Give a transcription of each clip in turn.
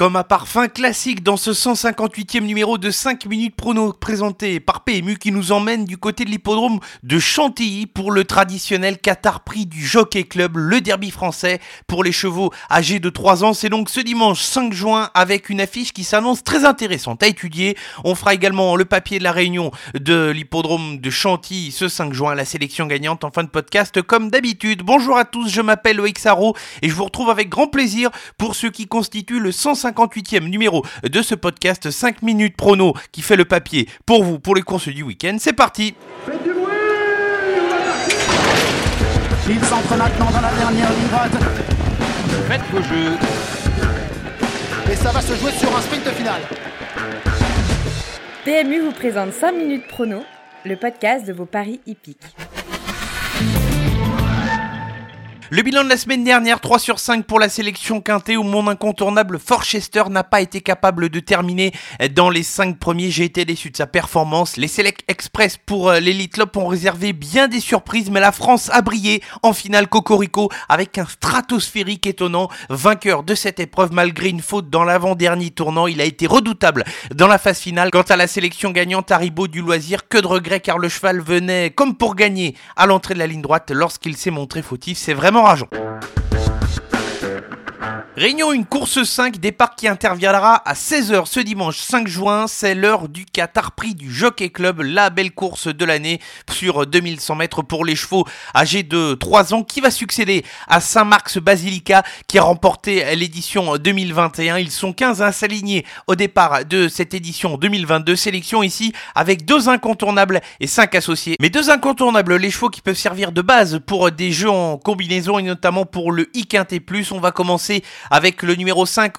Comme à parfum classique dans ce 158e numéro de 5 minutes prono présenté par PMU qui nous emmène du côté de l'hippodrome de Chantilly pour le traditionnel Qatar Prix du Jockey Club, le derby français pour les chevaux âgés de 3 ans. C'est donc ce dimanche 5 juin avec une affiche qui s'annonce très intéressante à étudier. On fera également le papier de la réunion de l'hippodrome de Chantilly ce 5 juin, la sélection gagnante en fin de podcast comme d'habitude. Bonjour à tous, je m'appelle Loïc Sarro et je vous retrouve avec grand plaisir pour ceux qui constituent le 150 58e numéro de ce podcast 5 minutes prono qui fait le papier pour vous pour les courses du week-end. C'est parti Faites du bruit Il s'entre maintenant dans la dernière ligne droite. Faites vos jeux. Et ça va se jouer sur un sprint final. PMU vous présente 5 minutes prono, le podcast de vos paris hippiques. Le bilan de la semaine dernière, 3 sur 5 pour la sélection quintée où mon incontournable Forchester n'a pas été capable de terminer dans les 5 premiers. J'ai été déçu de sa performance. Les Select Express pour euh, l'Elite Lop ont réservé bien des surprises, mais la France a brillé en finale Cocorico avec un stratosphérique étonnant. Vainqueur de cette épreuve malgré une faute dans l'avant-dernier tournant, il a été redoutable dans la phase finale. Quant à la sélection gagnante Haribo du loisir, que de regrets car le cheval venait comme pour gagner à l'entrée de la ligne droite lorsqu'il s'est montré fautif. C'est vraiment rageant. Réunion une course 5, départ qui interviendra à 16h ce dimanche 5 juin. C'est l'heure du Qatar Prix du Jockey Club, la belle course de l'année sur 2100 mètres pour les chevaux âgés de 3 ans qui va succéder à Saint-Marc's Basilica qui a remporté l'édition 2021. Ils sont 15 à s'aligner au départ de cette édition 2022. Sélection ici avec deux incontournables et 5 associés. Mais deux incontournables, les chevaux qui peuvent servir de base pour des jeux en combinaison et notamment pour le I Plus. On va commencer avec le numéro 5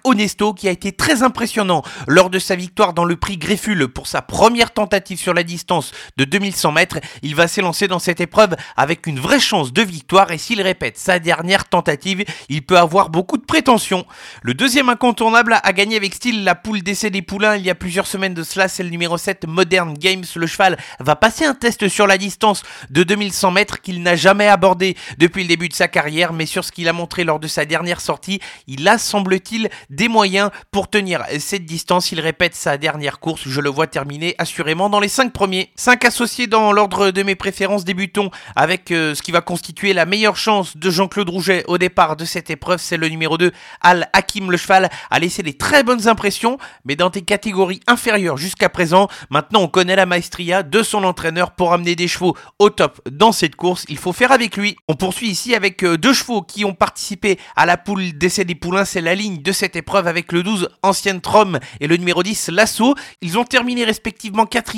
Qui a été très impressionnant lors de sa victoire dans le prix Greffule pour sa première tentative sur la distance de 2100 mètres. Il va s'élancer dans cette épreuve avec une vraie chance de victoire et s'il répète sa dernière tentative, il peut avoir beaucoup de prétentions. Le deuxième incontournable a gagné avec style la poule d'essai des poulains il y a plusieurs semaines de cela, c'est le numéro 7 Modern Games. Le cheval va passer un test sur la distance de 2100 mètres qu'il n'a jamais abordé depuis le début de sa carrière, mais sur ce qu'il a montré lors de sa dernière sortie, il a semble-t-il des moyens pour tenir cette distance. Il répète sa dernière course, je le vois terminer assurément dans les 5 premiers. 5 associés dans l'ordre de mes préférences, débutons avec euh, ce qui va constituer la meilleure chance de Jean-Claude Rouget au départ de cette épreuve, c'est le numéro 2, Al Hakim. Le cheval a laissé des très bonnes impressions, mais dans des catégories inférieures jusqu'à présent. Maintenant, on connaît la maestria de son entraîneur pour amener des chevaux au top dans cette course. Il faut faire avec lui. On poursuit ici avec euh, deux chevaux qui ont participé à la poule d'essai des poulains c'est la ligne de cette épreuve avec le 12 Ancienne Trom et le numéro 10 Lasso. Ils ont terminé respectivement 4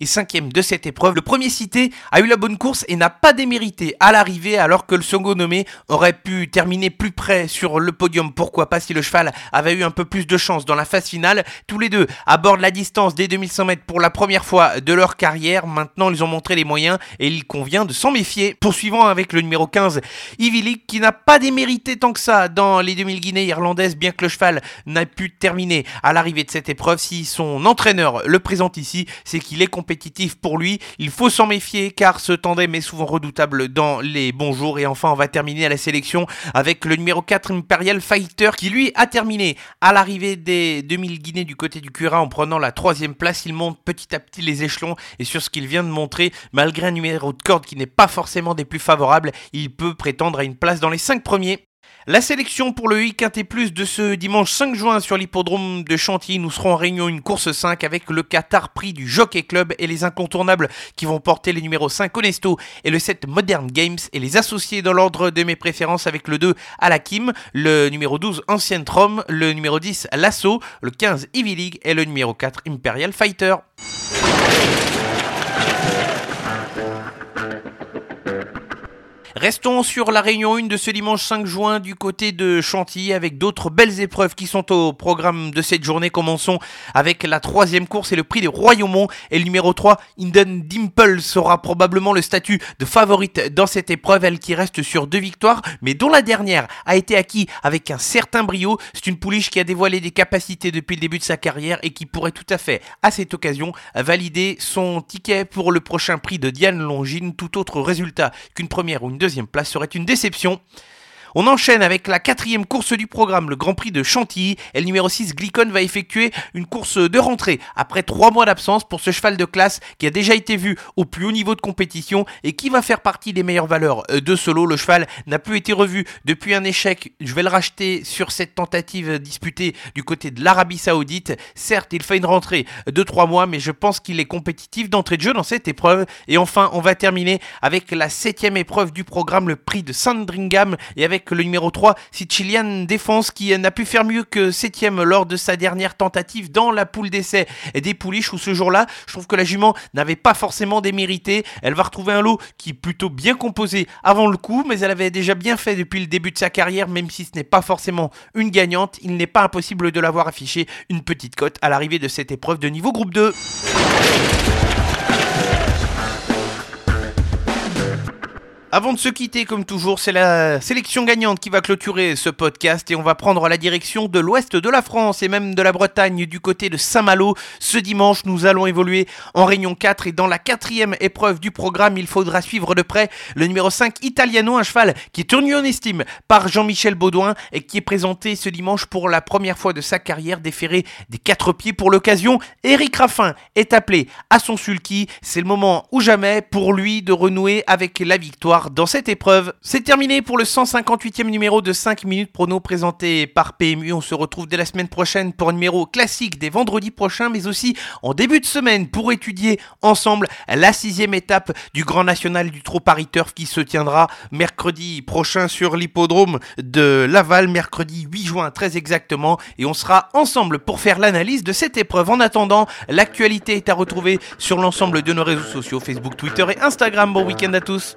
et 5 de cette épreuve. Le premier cité a eu la bonne course et n'a pas démérité à l'arrivée alors que le second nommé aurait pu terminer plus près sur le podium. Pourquoi pas si le cheval avait eu un peu plus de chance dans la phase finale? Tous les deux abordent la distance des 2100 mètres pour la première fois de leur carrière. Maintenant, ils ont montré les moyens et il convient de s'en méfier. Poursuivant avec le numéro 15, Ivilik qui n'a pas démérité tant que ça dans les 2000 Guinées irlandaise, bien que le cheval n'a pu terminer à l'arrivée de cette épreuve. Si son entraîneur le présente ici, c'est qu'il est compétitif pour lui. Il faut s'en méfier car ce tandem est souvent redoutable dans les bons jours. Et enfin, on va terminer à la sélection avec le numéro 4 Imperial Fighter qui lui a terminé à l'arrivée des 2000 Guinées du côté du Cura en prenant la troisième place. Il monte petit à petit les échelons et sur ce qu'il vient de montrer, malgré un numéro de corde qui n'est pas forcément des plus favorables, il peut prétendre à une place dans les 5 premiers. La sélection pour le IQT Plus de ce dimanche 5 juin sur l'hippodrome de Chantilly, nous serons en réunion une course 5 avec le Qatar Prix du Jockey Club et les incontournables qui vont porter les numéros 5 Honesto et le 7 Modern Games et les associés dans l'ordre de mes préférences avec le 2 Alakim, le numéro 12 Ancienne Trom, le numéro 10 Lasso, le 15 Ivy League et le numéro 4 Imperial Fighter. Restons sur la réunion 1 de ce dimanche 5 juin du côté de Chantilly avec d'autres belles épreuves qui sont au programme de cette journée. Commençons avec la troisième course et le prix des Royaumont et le numéro 3, Inden Dimple sera probablement le statut de favorite dans cette épreuve, elle qui reste sur deux victoires, mais dont la dernière a été acquis avec un certain brio. C'est une pouliche qui a dévoilé des capacités depuis le début de sa carrière et qui pourrait tout à fait, à cette occasion, valider son ticket pour le prochain prix de Diane Longine. Tout autre résultat qu'une première ou une deuxième place serait une déception. On enchaîne avec la quatrième course du programme, le Grand Prix de Chantilly. Et le numéro 6, Glicon, va effectuer une course de rentrée après trois mois d'absence pour ce cheval de classe qui a déjà été vu au plus haut niveau de compétition et qui va faire partie des meilleures valeurs euh, de solo. Le cheval n'a plus été revu depuis un échec. Je vais le racheter sur cette tentative disputée du côté de l'Arabie Saoudite. Certes, il fait une rentrée de trois mois, mais je pense qu'il est compétitif d'entrée de jeu dans cette épreuve. Et enfin, on va terminer avec la septième épreuve du programme, le prix de Sandringham, le numéro 3, Sicilian Défense, qui n'a pu faire mieux que septième lors de sa dernière tentative dans la poule d'essai des pouliches, où ce jour-là, je trouve que la jument n'avait pas forcément démérité. Elle va retrouver un lot qui est plutôt bien composé avant le coup, mais elle avait déjà bien fait depuis le début de sa carrière, même si ce n'est pas forcément une gagnante, il n'est pas impossible de l'avoir affiché une petite cote à l'arrivée de cette épreuve de niveau groupe 2. Avant de se quitter, comme toujours, c'est la sélection gagnante qui va clôturer ce podcast et on va prendre la direction de l'ouest de la France et même de la Bretagne du côté de Saint-Malo. Ce dimanche, nous allons évoluer en Réunion 4 et dans la quatrième épreuve du programme, il faudra suivre de près le numéro 5 Italiano, un cheval qui est tenu en estime par Jean-Michel Baudouin et qui est présenté ce dimanche pour la première fois de sa carrière déféré des quatre pieds pour l'occasion. Eric Raffin est appelé à son sulky. C'est le moment ou jamais pour lui de renouer avec la victoire dans cette épreuve. C'est terminé pour le 158e numéro de 5 minutes prono présenté par PMU. On se retrouve dès la semaine prochaine pour un numéro classique des vendredis prochains, mais aussi en début de semaine pour étudier ensemble la sixième étape du Grand National du Trot Paris Turf qui se tiendra mercredi prochain sur l'hippodrome de Laval, mercredi 8 juin très exactement, et on sera ensemble pour faire l'analyse de cette épreuve. En attendant, l'actualité est à retrouver sur l'ensemble de nos réseaux sociaux, Facebook, Twitter et Instagram. Bon week-end à tous.